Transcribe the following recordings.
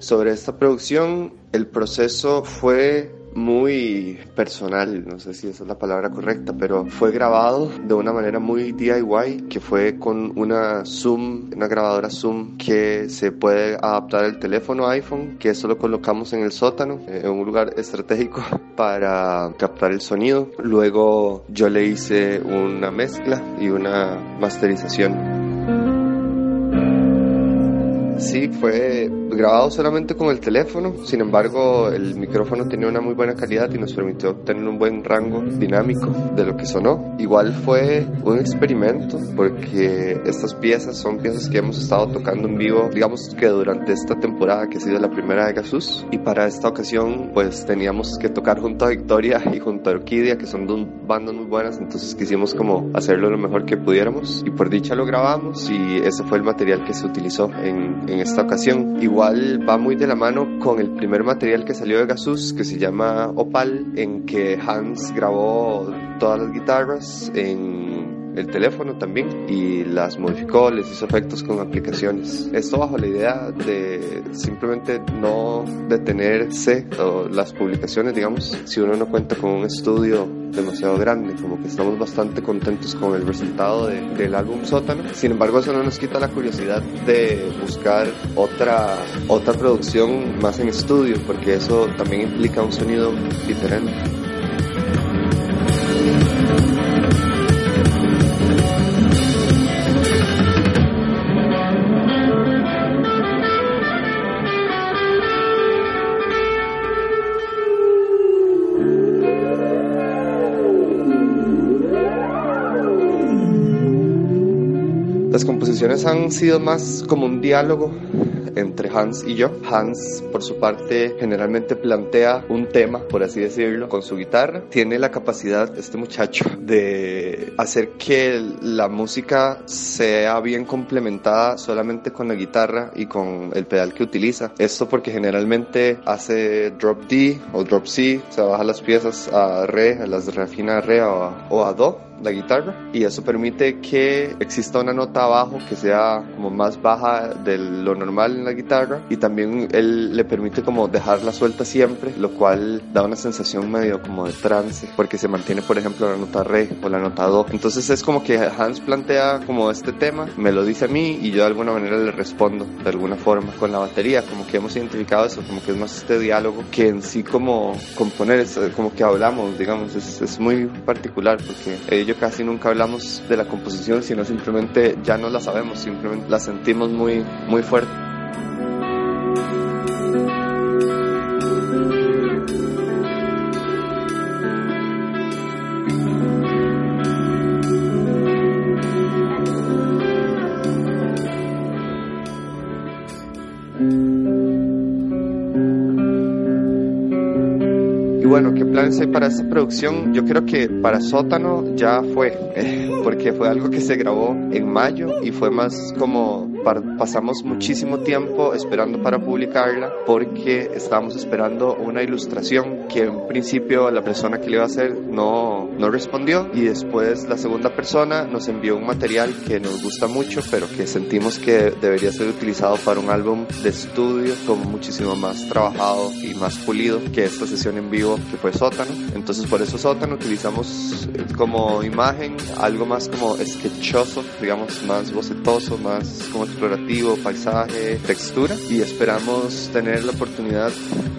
Sobre esta producción, el proceso fue muy personal, no sé si esa es la palabra correcta, pero fue grabado de una manera muy DIY, que fue con una Zoom, una grabadora Zoom que se puede adaptar al teléfono iPhone, que eso lo colocamos en el sótano, eh, en un lugar estratégico para captar el sonido. Luego yo le hice una mezcla y una masterización. Sí, fue grabado solamente con el teléfono, sin embargo el micrófono tenía una muy buena calidad y nos permitió obtener un buen rango dinámico de lo que sonó. Igual fue un experimento porque estas piezas son piezas que hemos estado tocando en vivo, digamos que durante esta temporada que ha sido la primera de Gasus y para esta ocasión pues teníamos que tocar junto a Victoria y junto a Orquídea que son dos bandas muy buenas, entonces quisimos como hacerlo lo mejor que pudiéramos y por dicha lo grabamos y ese fue el material que se utilizó en, en esta ocasión. Igual va muy de la mano con el primer material que salió de Gasus, que se llama Opal, en que Hans grabó todas las guitarras en el teléfono también y las modificó, les hizo efectos con aplicaciones. Esto bajo la idea de simplemente no detenerse o las publicaciones, digamos, si uno no cuenta con un estudio demasiado grande, como que estamos bastante contentos con el resultado del álbum Sótano. Sin embargo, eso no nos quita la curiosidad de buscar otra, otra producción más en estudio, porque eso también implica un sonido diferente. Las composiciones han sido más como un diálogo entre Hans y yo. Hans, por su parte, generalmente plantea un tema, por así decirlo, con su guitarra. Tiene la capacidad, este muchacho, de hacer que la música sea bien complementada solamente con la guitarra y con el pedal que utiliza. Esto porque generalmente hace drop D o drop C, o sea, baja las piezas a re, las refina a re o a, o a do la guitarra y eso permite que exista una nota abajo que sea como más baja de lo normal en la guitarra y también él le permite como dejarla suelta siempre lo cual da una sensación medio como de trance porque se mantiene por ejemplo la nota re o la nota do entonces es como que Hans plantea como este tema me lo dice a mí y yo de alguna manera le respondo de alguna forma con la batería como que hemos identificado eso como que es más este diálogo que en sí como componer es como que hablamos digamos es, es muy particular porque ellos casi nunca hablamos de la composición, sino simplemente ya no la sabemos, simplemente la sentimos muy, muy fuerte. Bueno, ¿qué planes hay para esta producción? Yo creo que para Sótano ya fue, porque fue algo que se grabó en mayo y fue más como pasamos muchísimo tiempo esperando para publicarla porque estábamos esperando una ilustración que en principio la persona que le iba a hacer no, no respondió y después la segunda persona nos envió un material que nos gusta mucho pero que sentimos que debería ser utilizado para un álbum de estudio como muchísimo más trabajado y más pulido que esta sesión en vivo que fue Sótano. Entonces por eso Sótano utilizamos como imagen algo más como sketchoso, digamos más bocetoso, más como explorativo, paisaje, textura y esperamos tener la oportunidad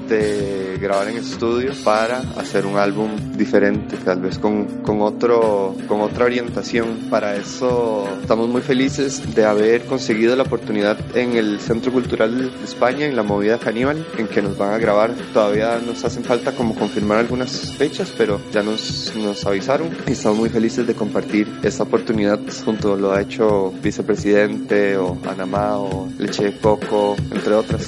de grabar en estudio para hacer un álbum diferente, tal vez con, con, otro, con otra orientación. Para eso estamos muy felices de haber conseguido la oportunidad en el Centro Cultural de España, en la movida Caníbal, en que nos van a grabar. Todavía nos hacen falta como confirmar algunas fechas, pero ya nos, nos avisaron y estamos muy felices de compartir esta oportunidad junto a lo ha hecho vicepresidente o Anamá o Leche de Coco, entre otras.